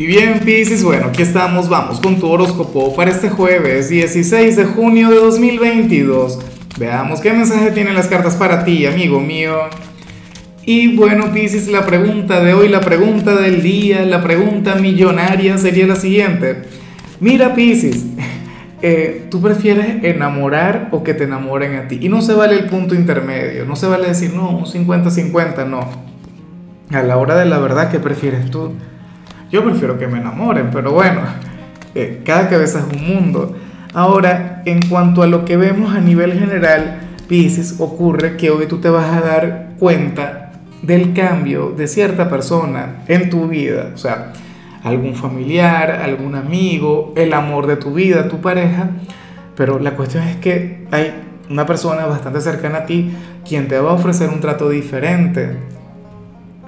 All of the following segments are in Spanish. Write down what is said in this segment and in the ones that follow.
Y bien, Pisces, bueno, aquí estamos, vamos con tu horóscopo para este jueves 16 de junio de 2022. Veamos qué mensaje tienen las cartas para ti, amigo mío. Y bueno, Pisces, la pregunta de hoy, la pregunta del día, la pregunta millonaria sería la siguiente. Mira, Pisces, eh, ¿tú prefieres enamorar o que te enamoren a ti? Y no se vale el punto intermedio, no se vale decir, no, un 50-50, no. A la hora de la verdad, ¿qué prefieres tú? Yo prefiero que me enamoren, pero bueno, eh, cada cabeza es un mundo. Ahora, en cuanto a lo que vemos a nivel general, Pisces, ocurre que hoy tú te vas a dar cuenta del cambio de cierta persona en tu vida. O sea, algún familiar, algún amigo, el amor de tu vida, tu pareja. Pero la cuestión es que hay una persona bastante cercana a ti quien te va a ofrecer un trato diferente,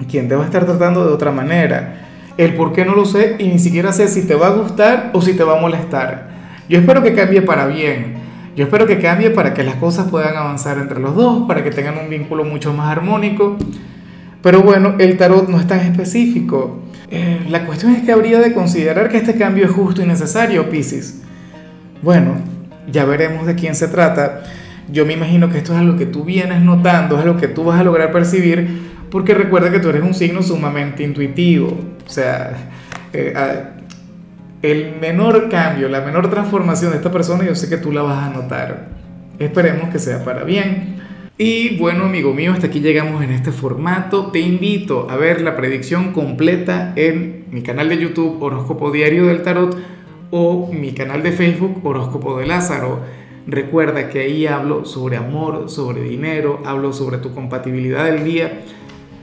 quien te va a estar tratando de otra manera el por qué no lo sé y ni siquiera sé si te va a gustar o si te va a molestar. Yo espero que cambie para bien. Yo espero que cambie para que las cosas puedan avanzar entre los dos, para que tengan un vínculo mucho más armónico. Pero bueno, el tarot no es tan específico. Eh, la cuestión es que habría de considerar que este cambio es justo y necesario, Piscis. Bueno, ya veremos de quién se trata. Yo me imagino que esto es algo que tú vienes notando, es lo que tú vas a lograr percibir, porque recuerda que tú eres un signo sumamente intuitivo. O sea, eh, el menor cambio, la menor transformación de esta persona, yo sé que tú la vas a notar. Esperemos que sea para bien. Y bueno, amigo mío, hasta aquí llegamos en este formato. Te invito a ver la predicción completa en mi canal de YouTube Horóscopo Diario del Tarot o mi canal de Facebook Horóscopo de Lázaro. Recuerda que ahí hablo sobre amor, sobre dinero, hablo sobre tu compatibilidad del día